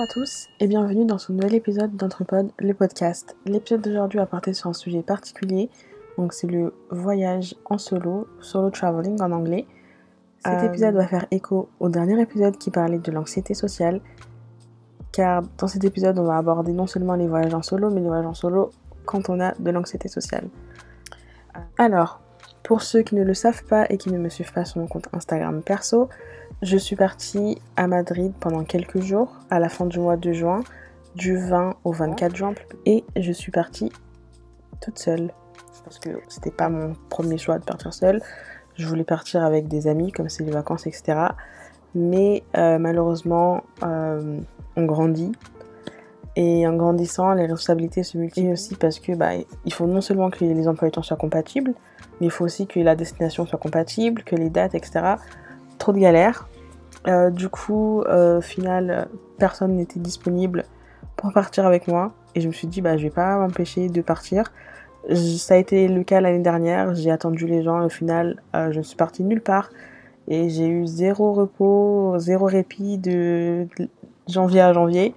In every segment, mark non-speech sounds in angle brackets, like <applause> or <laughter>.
à tous et bienvenue dans ce nouvel épisode d'Entrepod, le podcast. L'épisode d'aujourd'hui va porter sur un sujet particulier, donc c'est le voyage en solo, solo traveling en anglais. Cet Euh, épisode va faire écho au dernier épisode qui parlait de l'anxiété sociale, car dans cet épisode on va aborder non seulement les voyages en solo, mais les voyages en solo quand on a de l'anxiété sociale. Alors, pour ceux qui ne le savent pas et qui ne me suivent pas sur mon compte Instagram perso, je suis partie à Madrid pendant quelques jours à la fin du mois de juin, du 20 au 24 juin, et je suis partie toute seule parce que c'était pas mon premier choix de partir seule. Je voulais partir avec des amis comme c'est les vacances, etc. Mais euh, malheureusement, euh, on grandit. Et en grandissant, les responsabilités se multiplient aussi parce que bah, il faut non seulement que les emplois soient compatibles, mais il faut aussi que la destination soit compatible, que les dates, etc. Trop de galères. Euh, du coup, euh, au final, personne n'était disponible pour partir avec moi. Et je me suis dit, bah, je vais pas m'empêcher de partir. Ça a été le cas l'année dernière. J'ai attendu les gens. Au final, euh, je ne suis partie nulle part. Et j'ai eu zéro repos, zéro répit de janvier à janvier.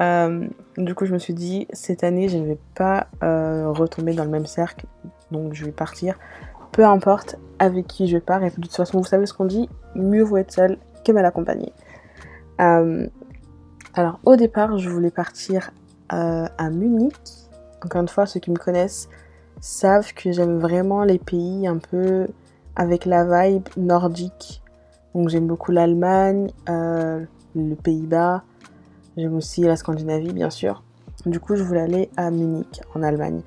Euh, du coup, je me suis dit, cette année, je ne vais pas retomber dans le même cercle. Donc, je vais partir. Peu importe avec qui je pars. Et de toute façon, vous savez ce qu'on dit, mieux vaut être seul que mal accompagné. Euh, alors, au départ, je voulais partir euh, à Munich. Encore une fois, ceux qui me connaissent savent que j'aime vraiment les pays un peu avec la vibe nordique. Donc, j'aime beaucoup l'Allemagne, euh, le Pays-Bas. J'aime aussi la Scandinavie, bien sûr. Du coup, je voulais aller à Munich, en Allemagne.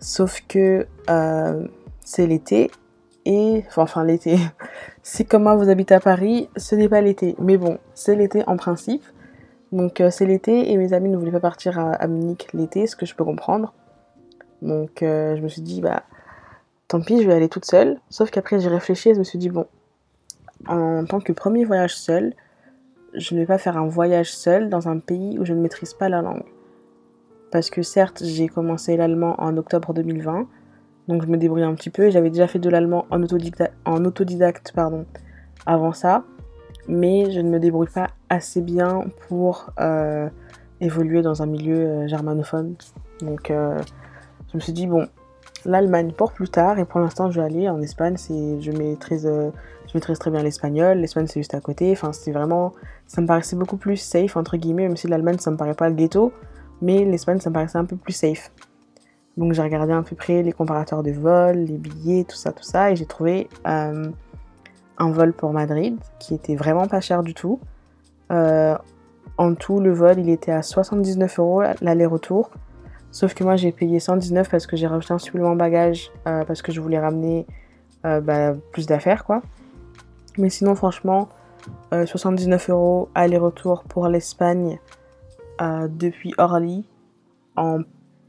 Sauf que euh, c'est l'été et enfin, l'été. <laughs> si comme moi vous habitez à Paris, ce n'est pas l'été. Mais bon, c'est l'été en principe. Donc euh, c'est l'été et mes amis ne voulaient pas partir à, à Munich l'été, ce que je peux comprendre. Donc euh, je me suis dit bah tant pis, je vais aller toute seule. Sauf qu'après j'ai réfléchi et je me suis dit bon, en tant que premier voyage seul, je ne vais pas faire un voyage seul dans un pays où je ne maîtrise pas la langue. Parce que certes, j'ai commencé l'allemand en octobre 2020, donc je me débrouille un petit peu. J'avais déjà fait de l'allemand en, autodidacte, pardon, avant ça, mais je ne me débrouille pas assez bien pour euh, évoluer dans un milieu euh, germanophone. Donc euh, je me suis dit, bon, l'Allemagne pour plus tard, et pour l'instant je vais aller en Espagne, je, maîtrise, je maîtrise très bien l'espagnol, l'Espagne c'est juste à côté, enfin c'est vraiment, ça me paraissait beaucoup plus safe, entre guillemets, même si l'Allemagne ça me paraît pas le ghetto, mais l'Espagne ça me paraissait un peu plus safe. Donc j'ai regardé à peu près les comparateurs de vol, les billets, tout ça, tout ça, et j'ai trouvé euh, un vol pour Madrid qui était vraiment pas cher du tout. Euh, en tout, le vol il était à 79 euros l'aller-retour. Sauf que moi j'ai payé 119 parce que j'ai rajouté un supplément bagage euh, parce que je voulais ramener bah, plus d'affaires quoi. Mais sinon franchement, euh, 79 euros aller-retour pour l'Espagne depuis Orly en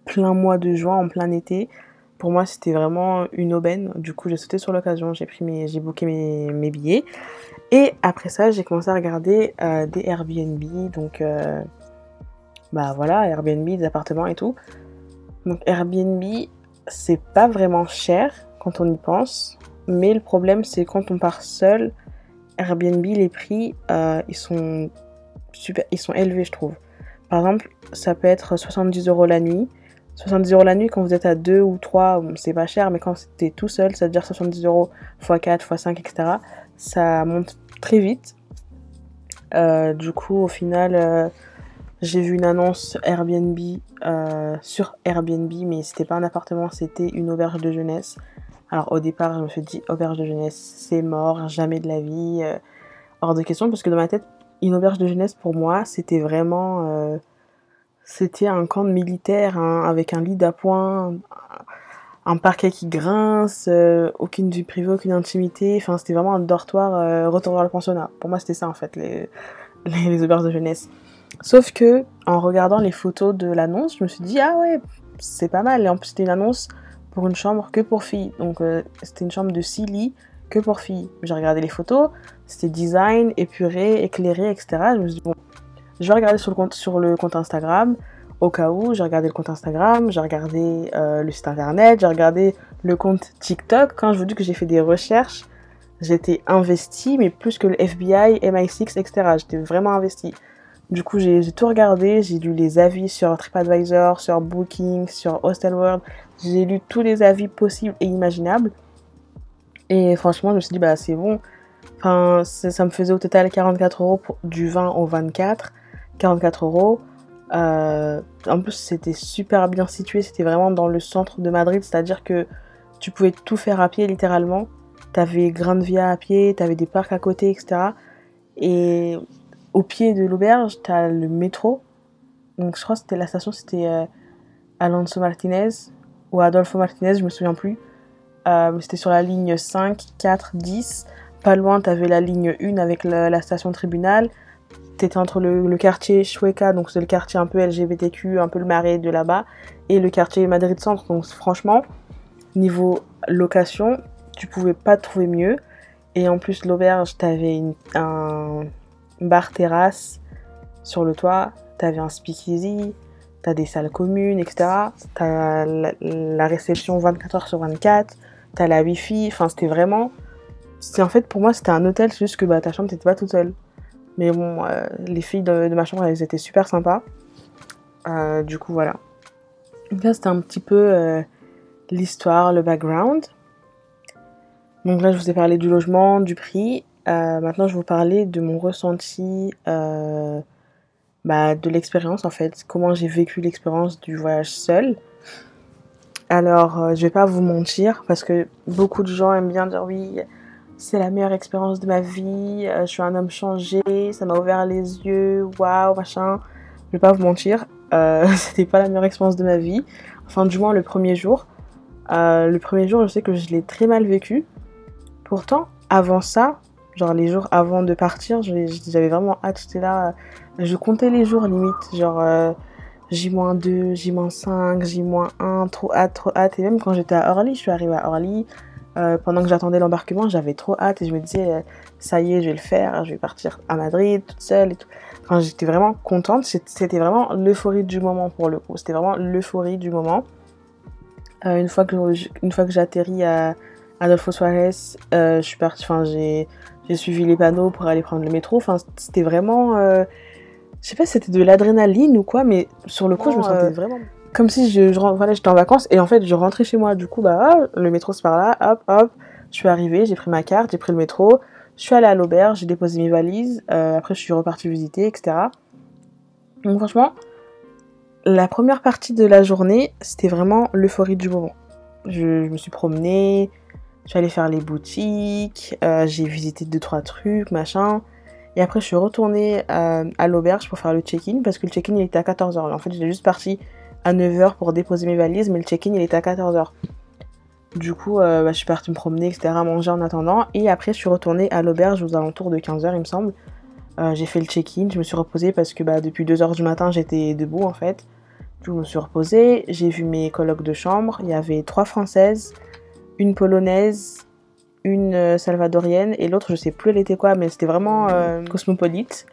plein mois de juin, en plein été. Pour moi, c'était vraiment une aubaine. Du coup, j'ai sauté sur l'occasion, j'ai pris mes, j'ai booké mes, billets. Et après ça, j'ai commencé à regarder euh, des Airbnb, donc euh, bah voilà, Airbnb, des appartements et tout. Donc Airbnb, c'est pas vraiment cher quand on y pense, mais le problème c'est quand on part seul, Airbnb, les prix, euh, ils sont super, ils sont élevés, je trouve. Par exemple, ça peut être 70 euros la nuit. 70 euros la nuit quand vous êtes à 2 ou 3, bon, c'est pas cher, mais quand t'es tout seul, ça veut dire 70 euros x 4, x 5, etc. Ça monte très vite. Euh, du coup, au final, euh, j'ai vu une annonce Airbnb euh, sur Airbnb, mais c'était pas un appartement, c'était une auberge de jeunesse. Alors au départ, je me suis dit auberge de jeunesse, c'est mort, jamais de la vie, hors de question, parce que dans ma tête, une auberge de jeunesse pour moi, c'était vraiment, c'était un camp de militaire hein, avec un lit d'appoint, un parquet qui grince, euh, aucune vie privée, aucune intimité. Enfin, c'était vraiment un dortoir, euh, retour vers le pensionnat. Pour moi, c'était ça en fait, les, <laughs> les, les auberges de jeunesse. Sauf que, en regardant les photos de l'annonce, je me suis dit, ah ouais, c'est pas mal. Et en plus, c'était une annonce pour une chambre que pour filles. Donc, euh, c'était une chambre de 6 lits que pour filles. J'ai regardé les photos, c'était design, épuré, éclairé, etc. Je me suis dit, bon, je compte, sur le compte Instagram. Au cas où, j'ai regardé le compte Instagram, j'ai regardé euh, le site internet, j'ai regardé le compte TikTok. Quand je vous dis que j'ai fait des recherches, j'étais investie, mais plus que le FBI, MI6, etc. J'étais vraiment investie. Du coup, j'ai tout regardé, j'ai lu les avis sur TripAdvisor, sur Booking, sur Hostelworld. J'ai lu tous les avis possibles et imaginables. Et franchement, je me suis dit, bah c'est bon. Enfin, ça me faisait au total 44 euros du 20 au 24. 44 euros. Euh, en plus, c'était super bien situé. C'était vraiment dans le centre de Madrid. C'est-à-dire que tu pouvais tout faire à pied, littéralement. T'avais Grande Via à pied, t'avais des parcs à côté, etc. Et au pied de l'auberge, t'as le métro. Donc je crois que c'était la station, c'était euh, Alonso Martinez ou Adolfo Martinez, je me souviens plus. Euh, c'était sur la ligne 5, 4, 10. Pas loin, t'avais la ligne 1 avec la, station tribunal. T'étais entre le, quartier Chueca, donc c'est le quartier un peu LGBTQ, un peu le marais de là-bas, et le quartier Madrid Centre. Donc franchement, niveau location, tu pouvais pas trouver mieux. Et en plus, l'auberge, t'avais un bar terrasse sur le toit, t'avais un speakeasy, t'as des salles communes, etc. T'as la, réception 24 h sur 24, t'as la wifi, enfin c'était vraiment... C'est en fait pour moi c'était un hôtel, c'est juste que bah, ta chambre t'étais pas toute seule. Mais bon, euh, les filles de, ma chambre elles étaient super sympas. Euh, du coup voilà. Donc là c'était un petit peu euh, l'histoire, le background. Donc là je vous ai parlé du logement, du prix. maintenant je vais vous parler de mon ressenti bah, de l'expérience en fait, comment j'ai vécu l'expérience du voyage seul. Alors, je vais pas vous mentir parce que beaucoup de gens aiment bien dire oui, c'est la meilleure expérience de ma vie, euh, je suis un homme changé, ça m'a ouvert les yeux, waouh, machin. Je vais pas vous mentir, euh, <laughs> c'était pas la meilleure expérience de ma vie. Enfin, du moins le premier jour. le premier jour, je sais que je l'ai très mal vécu. Pourtant, avant ça, genre les jours avant de partir, j'avais vraiment hâte, j'étais là je comptais les jours limite, genre euh, J-2, J-5, J-1, trop hâte, trop hâte. Et même quand j'étais à Orly, je suis arrivée à Orly, euh, pendant que j'attendais l'embarquement, j'avais trop hâte et je me disais, euh, ça y est, je vais le faire, je vais partir à Madrid toute seule et tout. Enfin, j'étais vraiment contente, c'était vraiment l'euphorie du moment pour le coup, c'était vraiment l'euphorie du moment. une fois que, une fois que atterri à Adolfo Suarez, je suis partie, enfin, j'ai suivi les panneaux pour aller prendre le métro, enfin, c'était vraiment je sais pas si c'était de l'adrénaline ou quoi, mais sur le coup, je me sentais euh, vraiment comme si je, je voilà, j'étais en vacances et en fait, je rentrais chez moi. Du coup, bah, le métro c'est par là, hop, hop. Je suis arrivée, j'ai pris ma carte, j'ai pris le métro, je suis allée à l'auberge, j'ai déposé mes valises, euh, après je suis repartie visiter, etc. Donc franchement, la première partie de la journée, c'était vraiment l'euphorie du moment. Je, me suis promenée, je suis allée faire les boutiques, euh, j'ai visité deux trois trucs, machin. Et après, je suis retournée euh, à, l'auberge pour faire le check-in parce que le check-in il était à 14h. En fait, j'étais juste partie à 9h pour déposer mes valises, mais le check-in il était à 14h. Du coup, euh, bah, je suis partie me promener, etc., manger en attendant. Et après, je suis retournée à l'auberge aux alentours de 15h, il me semble. Euh, j'ai fait le check-in, je me suis reposée parce que bah, depuis 2h du matin, j'étais debout en fait. Du coup, je me suis reposée, j'ai vu mes colocs de chambre. Il y avait trois françaises, une polonaise une euh, salvadorienne et l'autre je sais plus elle était quoi mais c'était vraiment euh, cosmopolite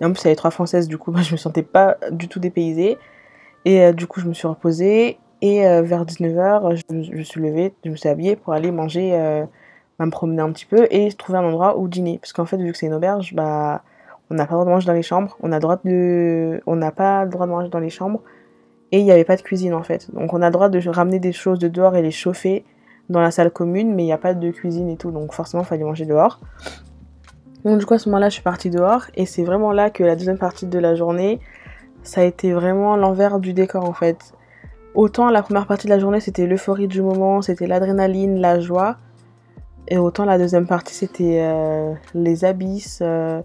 et en plus il y avait trois françaises du coup <laughs> moi je me sentais pas du tout dépaysée et euh, du coup je me suis reposée et vers 19h je, me suis levée je me suis habillée pour aller manger bah, me promener un petit peu et trouver un endroit où dîner. Parce qu'en fait vu que c'est une auberge bah on n'a pas le droit de manger dans les chambres. On de on n'a pas le droit de manger dans les chambres. Et il n'y avait pas de cuisine en fait. Donc on a le droit de ramener des choses de dehors et les chauffer dans la salle commune, mais il n'y a pas de cuisine et tout, donc forcément, il fallait manger dehors. Donc du coup, à ce moment-là, je suis partie dehors, et c'est vraiment là que la deuxième partie de la journée, ça a été vraiment l'envers du décor en fait. Autant la première partie de la journée, c'était l'euphorie du moment, c'était l'adrénaline, la joie, et autant la deuxième partie, c'était euh, les abysses, euh,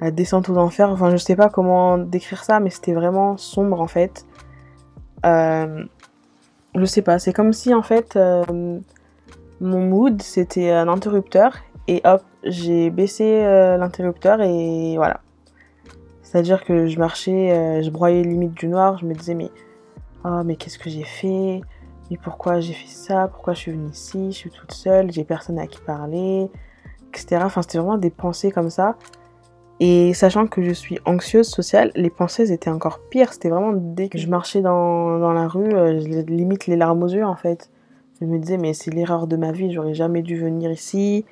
la descente aux enfers, enfin je sais pas comment décrire ça, mais c'était vraiment sombre en fait. Euh, je sais pas, c'est comme si en fait mon mood c'était un interrupteur et hop, j'ai baissé l'interrupteur et voilà. C'est-à-dire que je marchais, euh, je broyais limite du noir, je me disais mais oh mais qu'est-ce que j'ai fait? Mais pourquoi j'ai fait ça? Pourquoi je suis venue ici? Je suis toute seule, j'ai personne à qui parler, etc. Enfin c'était vraiment des pensées comme ça. Et sachant que je suis anxieuse sociale, les pensées étaient encore pires. C'était vraiment dès que je marchais dans, dans la rue, euh, je limite les larmes aux yeux en fait. Je me disais, mais c'est l'erreur de ma vie, j'aurais jamais dû venir ici.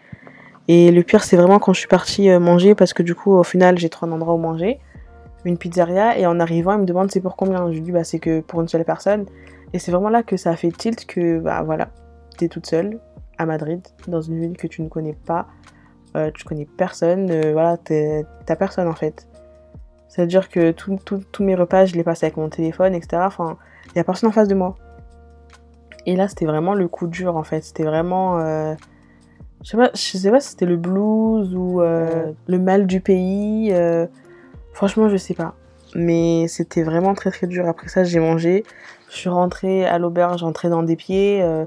Et le pire, c'est vraiment quand je suis partie euh, manger, parce que du coup, au final, j'ai trois endroits où manger. Une pizzeria et en arrivant, il me demande c'est pour combien. Je lui dis bah c'est que pour une seule personne. Et c'est vraiment là que ça a fait tilt que bah voilà, t'es toute seule à Madrid, dans une ville que tu ne connais pas, euh, tu connais personne, euh, voilà, t'as personne en fait. C'est-à-dire que tous mes repas, je les passe avec mon téléphone, etc. Enfin, il n'y a personne en face de moi. Et là, c'était vraiment le coup dur en fait. C'était vraiment. Euh, je sais pas, je sais pas si c'était le blues ou le mal du pays. Franchement, je sais pas. Mais c'était vraiment très très dur. Après ça, j'ai mangé. Je suis rentrée à l'auberge, j'entrais dans des pieds. Euh,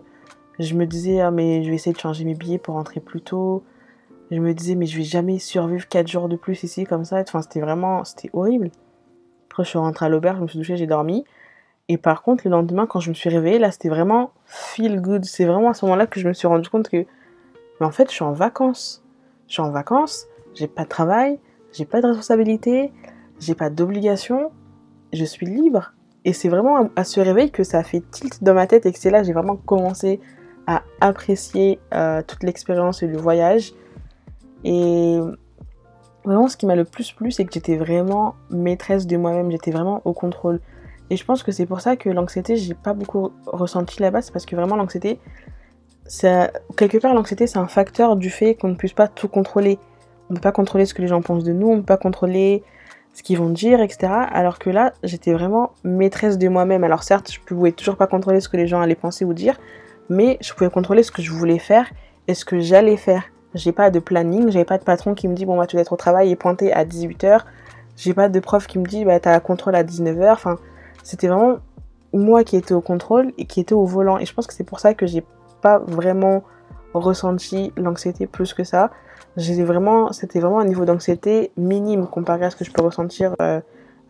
je me disais, ah, mais je vais essayer de changer mes billets pour rentrer plus tôt. Je me disais, mais je vais jamais survivre 4 jours de plus ici comme ça. Enfin, c'était vraiment, c'était horrible. Après, je suis rentrée à l'auberge, je me suis douchée, j'ai dormi. Et par contre, le lendemain, quand je me suis réveillée, là, c'était vraiment feel good. C'est vraiment à ce moment-là que je me suis rendu compte que, mais en fait, je suis en vacances. Je suis en vacances, j'ai pas de travail, j'ai pas de responsabilité, j'ai pas d'obligation, je suis libre. Et c'est vraiment à ce réveil que ça a fait tilt dans ma tête et que c'est là que j'ai vraiment commencé à apprécier euh, toute l'expérience et le voyage. Et vraiment, ce qui m'a le plus plu, c'est que j'étais vraiment maîtresse de moi-même, j'étais vraiment au contrôle. Et je pense que c'est pour ça que l'anxiété, j'ai pas beaucoup ressenti là-bas, c'est parce que vraiment l'anxiété, quelque part l'anxiété, c'est un facteur du fait qu'on ne puisse pas tout contrôler. On ne peut pas contrôler ce que les gens pensent de nous, on ne peut pas contrôler ce qu'ils vont dire, etc. Alors que là, j'étais vraiment maîtresse de moi-même. Alors certes, je pouvais toujours pas contrôler ce que les gens allaient penser ou dire, mais je pouvais contrôler ce que je voulais faire et ce que j'allais faire. J'ai pas de planning, j'avais pas de patron qui me dit bon bah tu dois être au travail et pointer à 18h. J'ai pas de prof qui me dit bah t'as contrôle à 19h. Enfin, c'était vraiment moi qui étais au contrôle et qui était au volant. Et je pense que c'est pour ça que j'ai pas vraiment ressenti l'anxiété plus que ça vraiment, c'était vraiment un niveau d'anxiété minime comparé à ce que je peux ressentir euh,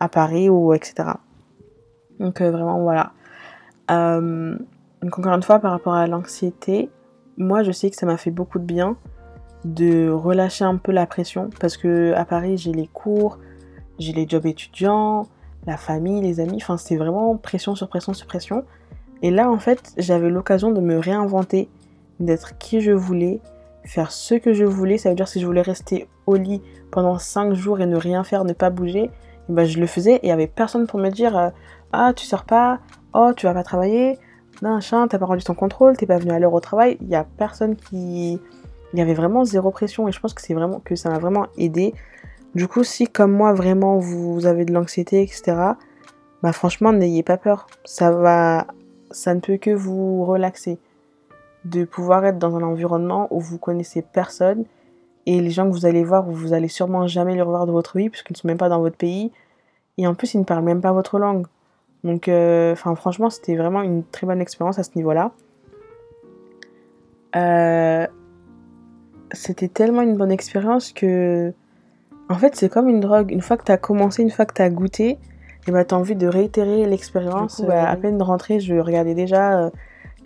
à Paris ou etc. Donc euh, vraiment voilà. Euh, donc encore une fois par rapport à l'anxiété, moi je sais que ça m'a fait beaucoup de bien de relâcher un peu la pression parce que à Paris j'ai les cours, j'ai les jobs étudiants, la famille, les amis, enfin c'était vraiment pression sur pression sur pression. Et là en fait j'avais l'occasion de me réinventer, d'être qui je voulais, faire ce que je voulais. Ça veut dire si je voulais rester au lit pendant 5 jours et ne rien faire, ne pas bouger, eh ben je le faisais et il n'y avait personne pour me dire euh, Ah, tu sors pas, oh, tu vas pas travailler, non, chien, t'as pas rendu ton contrôle, t'es pas venu à l'heure au travail. Il n'y a personne qui. Il y avait vraiment zéro pression et je pense que c'est vraiment que ça m'a vraiment aidé. Du coup, si comme moi vraiment vous avez de l'anxiété, etc., bah franchement n'ayez pas peur. Ça va, ça ne peut que vous relaxer de pouvoir être dans un environnement où vous connaissez personne et les gens que vous allez voir, vous allez sûrement jamais les revoir de votre vie puisqu'ils ne sont même pas dans votre pays et en plus ils ne parlent même pas votre langue. Donc, euh, enfin franchement, c'était vraiment une très bonne expérience à ce niveau-là. Euh, c'était tellement une bonne expérience que, en fait, c'est comme une drogue. Une fois que tu as commencé, une fois que tu as goûté, et eh ben, tu as envie de réitérer l'expérience. Bah, à peine de rentrer, je regardais déjà euh,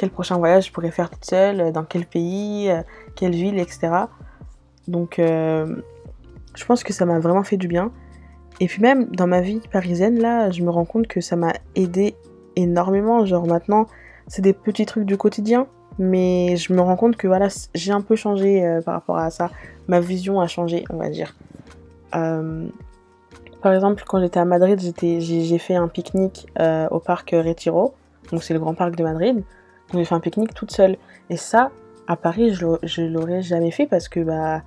quel prochain voyage je pourrais faire toute seule, euh, dans quel pays, euh, quelle ville, etc. Donc euh, je pense que ça m'a vraiment fait du bien. Et puis même dans ma vie parisienne, là, je me rends compte que ça m'a aidé énormément. Genre maintenant, c'est des petits trucs du quotidien, mais je me rends compte que voilà, j'ai un peu changé par rapport à ça. Ma vision a changé, on va dire. par exemple, quand j'étais à Madrid, j'ai fait un pique-nique au parc Retiro, donc c'est le grand parc de Madrid. J'ai fait un pique-nique toute seule. Et ça, à Paris, je l'aurais jamais fait parce que bah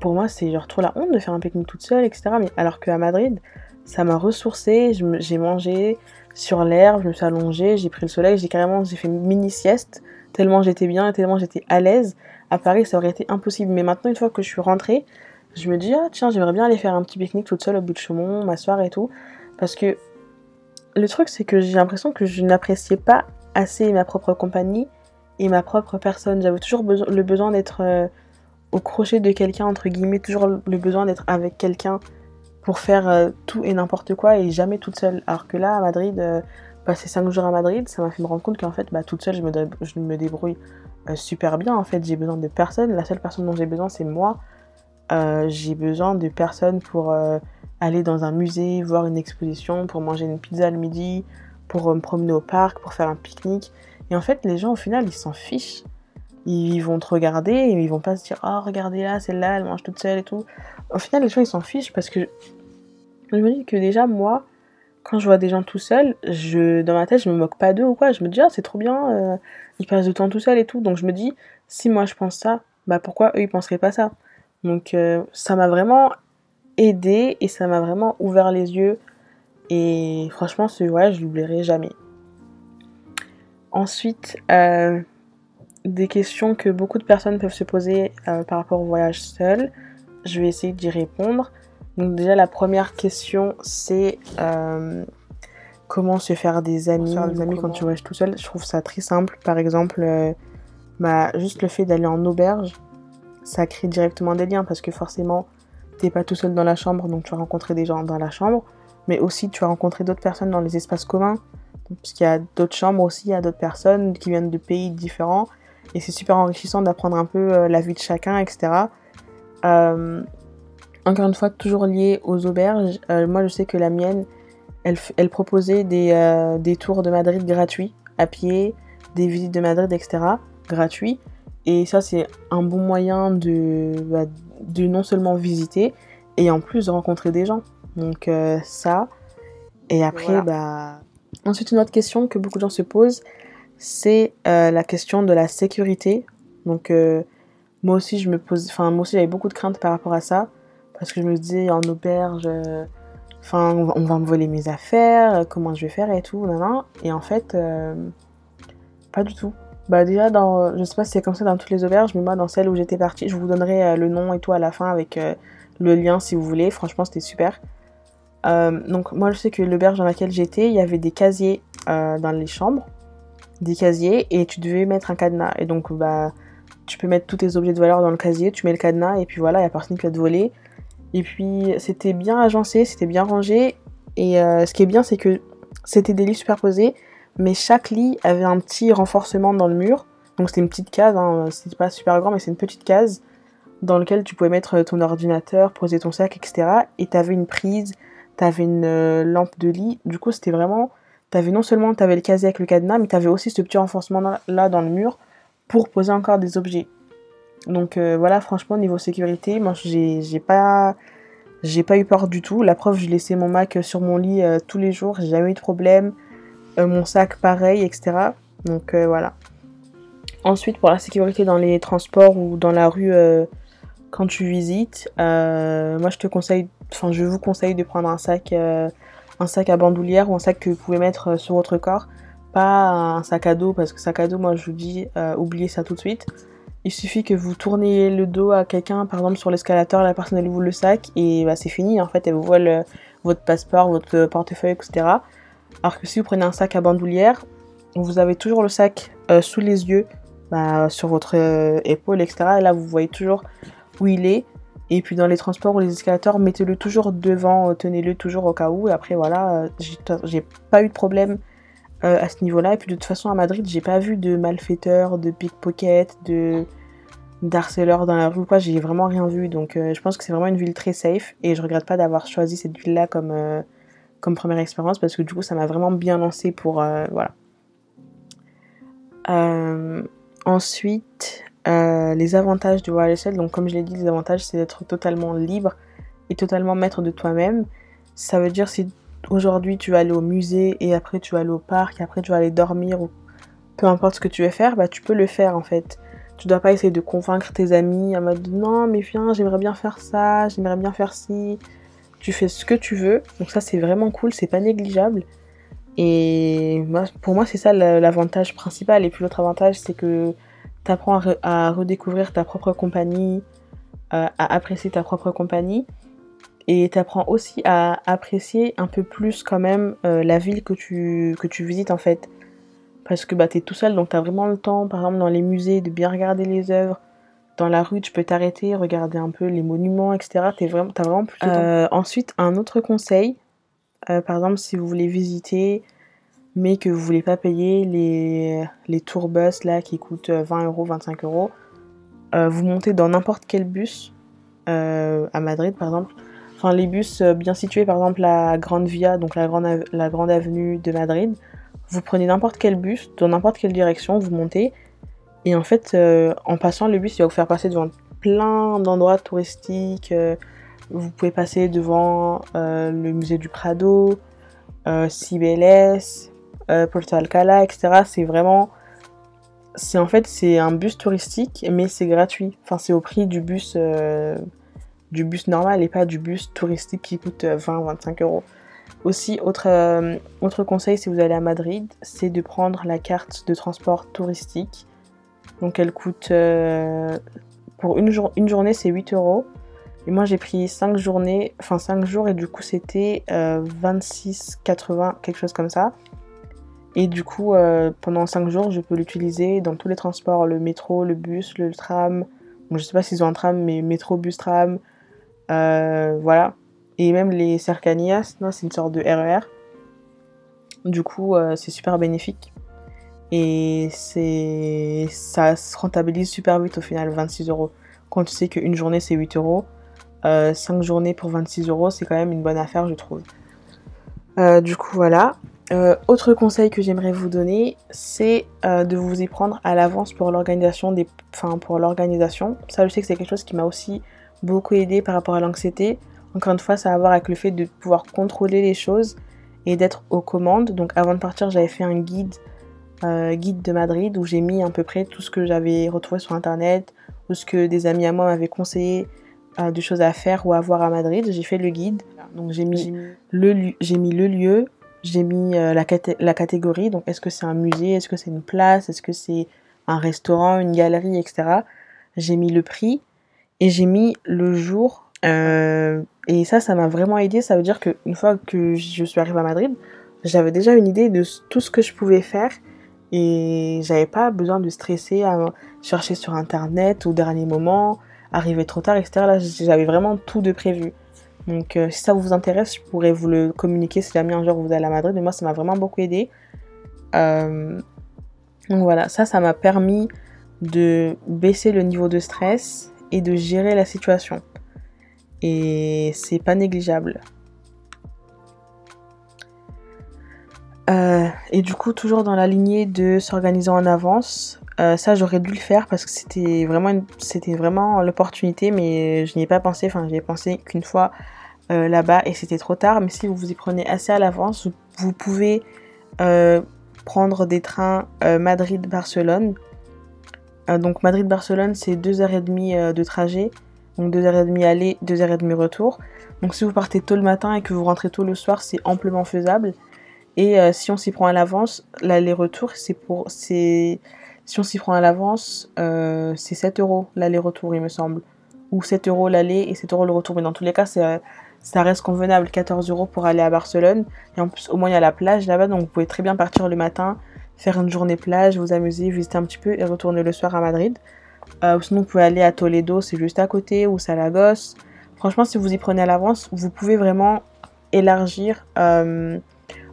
pour moi c'est genre trop la honte de faire un pique-nique toute seule, etc. Mais alors qu'à Madrid, ça m'a ressourcée, j'ai mangé sur l'herbe, je me suis allongée, j'ai pris le soleil, j'ai carrément fait une mini sieste tellement j'étais bien tellement j'étais à l'aise. À Paris, ça aurait été impossible. Mais maintenant, une fois que je suis rentrée, je me dis ah tiens, j'aimerais bien aller faire un petit pique-nique toute seule au bout de Chaumont, m'asseoir et tout, parce que le truc c'est que j'ai l'impression que je n'appréciais pas assez ma propre compagnie et ma propre personne. J'avais toujours le besoin d'être euh, au crochet de quelqu'un, entre guillemets, toujours le besoin d'être avec quelqu'un pour faire euh, tout et n'importe quoi et jamais toute seule. Alors que là, à Madrid, euh, passer 5 jours à Madrid, ça m'a fait me rendre compte qu'en fait, bah, toute seule, je me, je me débrouille super bien. En fait, j'ai besoin de personne. La seule personne dont j'ai besoin, c'est moi. j'ai besoin de personne pour aller dans un musée, voir une exposition, pour manger une pizza le midi, pour euh, me promener au parc, pour faire un pique-nique. Et en fait, les gens, au final, ils s'en fichent. Ils vont te regarder et ils vont pas se dire Oh, regardez là, celle-là, elle mange toute seule et tout. Au final, les gens, ils s'en fichent parce que Je me dis que déjà, moi, quand je vois des gens tout seuls, je, dans ma tête, je me moque pas d'eux ou quoi. Je me dis, ah, c'est trop bien, euh, ils passent du temps tout seuls et tout. Donc je me dis, si moi je pense ça, bah pourquoi eux ils penseraient pas ça? Donc euh, ça m'a vraiment aidé et ça m'a vraiment ouvert les yeux. Et franchement, ce voyage, je l'oublierai jamais. Ensuite, euh, des questions que beaucoup de personnes peuvent se poser par rapport au voyage seul. Je vais essayer d'y répondre. Donc déjà la première question c'est euh, comment se faire des amis, des amis quand tu voyages tout seul? Je trouve ça très simple. Par exemple, euh, bah, juste le fait d'aller en auberge, ça crée directement des liens parce que forcément t'es pas tout seul dans la chambre donc tu vas rencontrer des gens dans la chambre, mais aussi tu vas rencontrer d'autres personnes dans les espaces communs parce qu'il y a d'autres chambres aussi, il y a d'autres personnes qui viennent de pays différents et c'est super enrichissant d'apprendre un peu euh, la vie de chacun, etc. Euh, encore une fois, toujours lié aux auberges. Euh, moi, je sais que la mienne, elle, elle proposait des, des, tours de Madrid gratuits, à pied, des visites de Madrid, etc. gratuits. Et ça, c'est un bon moyen de, bah, de non seulement visiter, et en plus de rencontrer des gens. Donc euh, ça. Et après, bah... Ensuite, une autre question que beaucoup de gens se posent, c'est euh, la question de la sécurité. Donc euh, moi aussi, je me pose... Enfin, moi aussi, j'avais beaucoup de craintes par rapport à ça parce que je me disais en auberge, enfin on, va me voler mes affaires, comment je vais faire et tout, nan, et en fait pas du tout. Bah déjà dans, je sais pas si c'est comme ça dans toutes les auberges, mais moi dans celle où j'étais partie, je vous donnerai le nom et tout à la fin avec le lien si vous voulez. Franchement c'était super. Donc moi je sais que l'auberge dans laquelle j'étais, il y avait des casiers dans les chambres, des casiers et tu devais mettre un cadenas. Et donc bah tu peux mettre tous tes objets de valeur dans le casier, tu mets le cadenas et puis voilà, il y a personne qui va te voler. Et puis c'était bien agencé, c'était bien rangé. Et euh, ce qui est bien, c'est que c'était des lits superposés, mais chaque lit avait un petit renforcement dans le mur. Donc c'était une petite case, hein, c'était pas super grand, mais c'est une petite case dans laquelle tu pouvais mettre ton ordinateur, poser ton sac, etc. Et t'avais une prise, t'avais une euh, lampe de lit. Du coup, c'était vraiment. T'avais non seulement avais le casier avec le cadenas, mais t'avais aussi ce petit renforcement là dans le mur pour poser encore des objets. Donc euh, voilà, franchement, niveau sécurité, moi j'ai pas, j'ai pas eu peur du tout. La preuve, je laissais mon Mac sur mon lit euh, tous les jours, j'ai jamais eu de problème. Mon sac, pareil, etc. Donc voilà. Ensuite, pour la sécurité dans les transports ou dans la rue quand tu visites, moi je te conseille, enfin je vous conseille de prendre un sac, un sac à bandoulière ou un sac que vous pouvez mettre sur votre corps. Pas un sac à dos, parce que sac à dos, moi je vous dis, oubliez ça tout de suite. Il suffit que vous tourniez le dos à quelqu'un, par exemple sur l'escalator, la personne elle ouvre le sac et bah, c'est fini. En fait, elle vous voit votre passeport, votre portefeuille, etc. Alors que si vous prenez un sac à bandoulière, vous avez toujours le sac euh, sous les yeux, bah, sur votre euh, épaule, etc. Et là, vous voyez toujours où il est. Et puis dans les transports ou les escalators, mettez-le toujours devant, euh, tenez-le toujours au cas où. Et après, voilà, j'ai pas eu de problème euh, à ce niveau-là. Et puis de toute façon, à Madrid, j'ai pas vu de malfaiteurs, de pickpockets, de d'harceleurs dans la rue, quoi. J'ai vraiment rien vu. Donc euh, je pense que c'est vraiment une ville très safe. Et je regrette pas d'avoir choisi cette ville-là comme, euh, comme première expérience parce que du coup, ça m'a vraiment bien lancé pour. voilà. ensuite, les avantages du seul. Donc, comme je l'ai dit, les avantages, c'est d'être totalement libre et totalement maître de toi-même. Ça veut dire si aujourd'hui tu vas aller au musée et après tu vas aller au parc, et après tu vas aller dormir ou peu importe ce que tu veux faire, bah tu peux le faire en fait. Tu dois pas essayer de convaincre tes amis en mode non mais viens j'aimerais bien faire ça, j'aimerais bien faire ci. Tu fais ce que tu veux, donc ça c'est vraiment cool, c'est pas négligeable. Et pour moi c'est ça l'avantage principal. Et puis l'autre avantage c'est que tu apprends à, redécouvrir ta propre compagnie, euh, à apprécier ta propre compagnie et t'apprends aussi à apprécier un peu plus quand même euh, la ville que tu, que tu visites en fait. Parce que bah, t'es tout seul, donc t'as vraiment le temps, par exemple dans les musées, de bien regarder les œuvres. Dans la rue, tu peux t'arrêter, regarder un peu les monuments, etc. T'es vraiment, t'as vraiment plus de temps. Euh, ensuite, un autre conseil, par exemple si vous voulez visiter, mais que vous voulez pas payer les, les tour bus là qui coûtent 20 euros, 25 euros, vous montez dans n'importe quel bus, à Madrid par exemple, enfin les bus euh, bien situés, par exemple la Grande Via, donc la grande, la grande avenue de Madrid, vous prenez n'importe quel bus, dans n'importe quelle direction, vous montez, et en fait, euh, en passant, le bus il va vous faire passer devant plein d'endroits touristiques, euh, Vous pouvez passer devant le musée du Prado, Porto Alcala, etc. C'est vraiment c'est en fait c'est un bus touristique mais c'est gratuit. Enfin c'est au prix du bus bus normal et pas du bus touristique qui coûte 20-25 euros. Aussi, autre, euh, autre conseil si vous allez à Madrid, c'est de prendre la carte de transport touristique. Donc elle coûte, euh, pour une, journée c'est 8 euros. Et moi j'ai pris 5 journées, enfin 5 jours et du coup c'était 26,80, euh, quelque chose comme ça. Et du coup pendant 5 jours je peux l'utiliser dans tous les transports, le métro, le bus, le tram. Bon, je sais pas s'ils ont un tram mais métro, bus, tram. voilà, et même les cercanias, c'est une sorte de RER. E du coup, euh, c'est super bénéfique. Et c'est ça se rentabilise super vite au final, 26 euros. Quand tu sais qu'une journée c'est 8 euros, 5 euh, journées pour 26 euros, c'est quand même une bonne affaire, je trouve. Euh, du coup, voilà. Autre conseil que j'aimerais vous donner, c'est de vous y prendre à l'avance pour l'organisation des, enfin pour l'organisation. Ça, je sais que c'est quelque chose qui m'a aussi beaucoup aidé par rapport à l'anxiété. Encore une fois, ça a à voir avec le fait de pouvoir contrôler les choses et d'être aux commandes. Donc avant de partir, j'avais fait un guide, euh, guide de Madrid où j'ai mis à peu près tout ce que j'avais retrouvé sur internet ou ce que des amis à moi m'avaient conseillé euh, de choses à faire ou à voir à Madrid. J'ai fait le guide. Donc j'ai mis, le, j'ai mis le lieu, j'ai mis euh, la, la catégorie. Donc est-ce que c'est un musée, est-ce que c'est une place, est-ce que c'est un restaurant, une galerie, etc. J'ai mis le prix et j'ai mis le jour euh, et ça, ça m'a vraiment aidé. Ça veut dire qu'une fois que je suis arrivée à Madrid, j'avais déjà une idée de tout ce que je pouvais faire et j'avais pas besoin de stresser à chercher sur internet au dernier moment, arriver trop tard, etc. Là, j'avais vraiment tout de prévu. Donc, euh, si ça vous intéresse, je pourrais vous le communiquer si jamais un jour vous allez à Madrid. Mais moi, ça m'a vraiment beaucoup aidé. Euh, donc voilà, ça, ça m'a permis de baisser le niveau de stress et de gérer la situation et c'est pas négligeable. Euh, et du coup, toujours dans la lignée de s'organiser en avance, euh, ça j'aurais dû le faire parce que c'était vraiment, c'était vraiment l'opportunité, mais je n'y ai pas pensé. Enfin, j'y ai pensé qu'une fois euh, là-bas et c'était trop tard. Mais si vous vous y prenez assez à l'avance, vous, pouvez prendre des trains Madrid-Barcelone. donc Madrid-Barcelone, c'est 2h30 de trajet. Donc 2h30 aller, 2h30 retour. Donc si vous partez tôt le matin et que vous rentrez tôt le soir, c'est amplement faisable. Et euh, si on s'y prend à l'avance, l'aller-retour, c'est pour. c'est Si on s'y prend à l'avance, euh, c'est 7 euros l'aller-retour, il me semble. Ou 7 euros l'aller et 7 euros le retour. Mais dans tous les cas, ça reste convenable. 14 euros pour aller à Barcelone. Et en plus, au moins, il y a la plage là-bas. Donc vous pouvez très bien partir le matin, faire une journée plage, vous amuser, visiter un petit peu et retourner le soir à Madrid. Euh, sinon, vous pouvez aller à Toledo, c'est juste à côté, ou Salagos. Franchement, si vous y prenez à l'avance, vous pouvez vraiment élargir euh,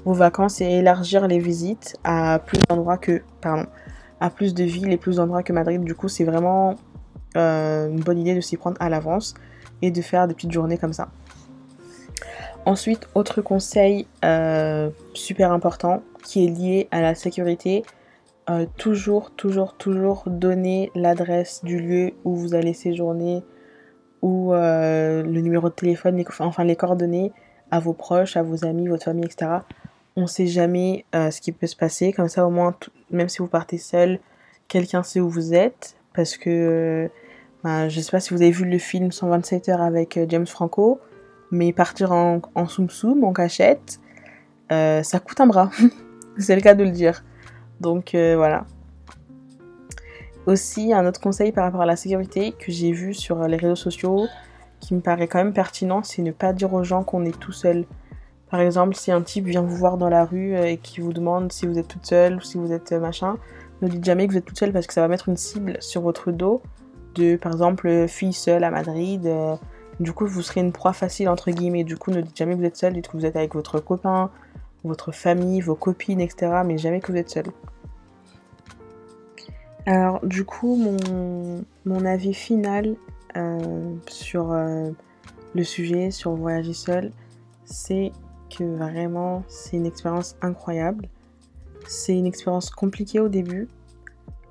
vos vacances et élargir les visites à plus d'endroits que, pardon, à plus de villes et plus d'endroits que Madrid. Du coup, c'est vraiment euh, une bonne idée de s'y prendre à l'avance et de faire des petites journées comme ça. Ensuite, autre conseil super important qui est lié à la sécurité, euh, toujours, toujours, toujours donner l'adresse du lieu où vous allez séjourner ou euh, le numéro de téléphone, enfin les coordonnées à vos proches, à vos amis, votre famille, etc. On ne sait jamais euh, ce qui peut se passer. Comme ça, au moins, même si vous partez seul, quelqu'un sait où vous êtes. Parce que ben, je sais pas si vous avez vu le film 127 heures avec James Franco, mais partir en, en soum en cachette, ça coûte un bras. <laughs> C'est le cas de le dire. Donc euh, voilà. Aussi, un autre conseil par rapport à la sécurité que j'ai vu sur les réseaux sociaux qui me paraît quand même pertinent, c'est ne pas dire aux gens qu'on est tout seul. Par exemple, si un type vient vous voir dans la rue euh, et qui vous demande si vous êtes toute seule ou si vous êtes euh, machin, ne dites jamais que vous êtes toute seule parce que ça va mettre une cible sur votre dos de, par exemple, fille seule à Madrid. du coup, vous serez une proie facile, entre guillemets. Du coup, ne dites jamais que vous êtes seule, dites que vous êtes avec votre copain, votre famille, vos copines, etc. Mais jamais que vous êtes seul. Alors du coup, mon, avis final euh, sur euh, le sujet, sur voyager seul, c'est que vraiment c'est une expérience incroyable. C'est une expérience compliquée au début,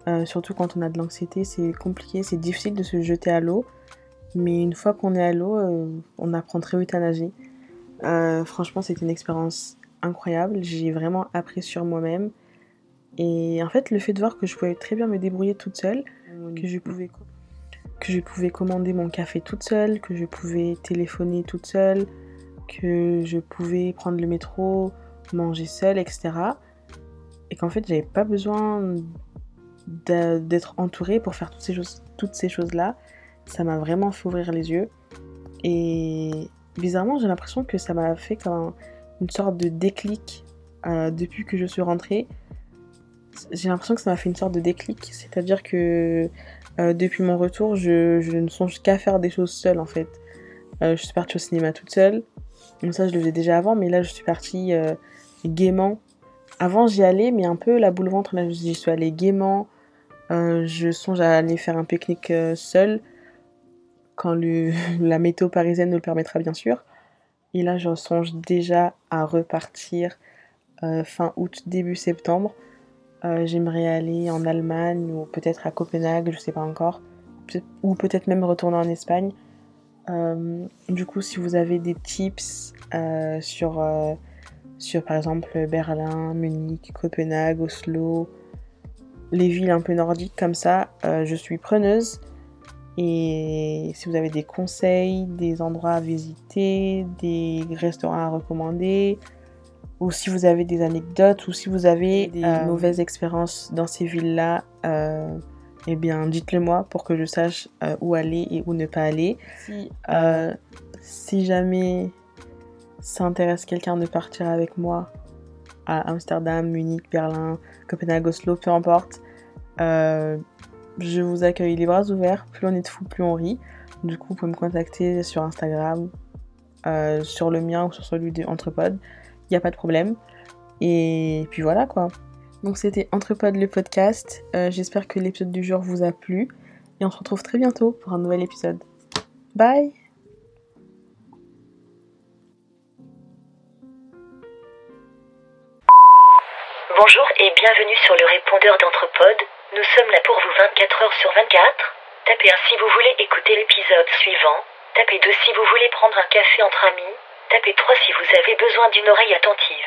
euh, surtout quand on a de l'anxiété, c'est compliqué, c'est difficile de se jeter à l'eau. Mais une fois qu'on est à l'eau, euh, on apprend très vite à nager. Euh, franchement, c'était une expérience incroyable. J'ai vraiment appris sur moi-même. Et en fait, le fait de voir que je pouvais très bien me débrouiller toute seule, que je pouvais, que je pouvais commander mon café toute seule, que je pouvais téléphoner toute seule, que je pouvais prendre le métro, manger seule, etc. Et qu'en fait, j'avais pas besoin d'être entourée pour faire toutes ces choses, toutes ces choses-là. Ça m'a vraiment fait ouvrir les yeux. Et bizarrement, j'ai l'impression que ça m'a fait comme une sorte de déclic euh, depuis que je suis rentrée. J'ai l'impression que ça m'a fait une sorte de déclic, c'est-à-dire que euh, depuis mon retour, je, ne songe qu'à faire des choses seule en fait. Euh, je suis partie au cinéma toute seule. Donc ça, je le faisais déjà avant, mais là, je suis partie gaiement. Avant, j'y allais, mais un peu la boule ventre. Là, j'y suis allée gaiement. je songe à aller faire un pique-nique seule quand le, <laughs> la météo parisienne nous le permettra bien sûr. Et là, je songe déjà à repartir euh, fin août, début septembre. Euh, j'aimerais aller en Allemagne ou peut-être à Copenhague, je sais pas encore. Ou peut-être même retourner en Espagne. Euh, du coup, si vous avez des tips sur, sur par exemple Berlin, Munich, Copenhague, Oslo, les villes un peu nordiques comme ça, je suis preneuse. Et si vous avez des conseils, des endroits à visiter, des restaurants à recommander, ou si vous avez des anecdotes, ou si vous avez des euh, mauvaises expériences dans ces villes-là, euh, eh bien dites-le moi pour que je sache euh, où aller et où ne pas aller. Si, si jamais ça intéresse quelqu'un de partir avec moi à Amsterdam, Munich, Berlin, Copenhague, Oslo, peu importe, je vous accueille les bras ouverts. Plus on est de fou, plus on rit. Du coup, vous pouvez me contacter sur Instagram, euh, sur le mien ou sur celui d'Entrepod. Il n'y a pas de problème. Et puis voilà quoi. Donc c'était Entrepod le podcast. Euh, j'espère que l'épisode du jour vous a plu. Et on se retrouve très bientôt pour un nouvel épisode. Bye Bonjour et bienvenue sur le répondeur d'Entrepod nous sommes là pour vous 24 heures sur 24. Tapez 1 si vous voulez écouter l'épisode suivant. Tapez 2 si vous voulez prendre un café entre amis. Tapez 3 si vous avez besoin d'une oreille attentive.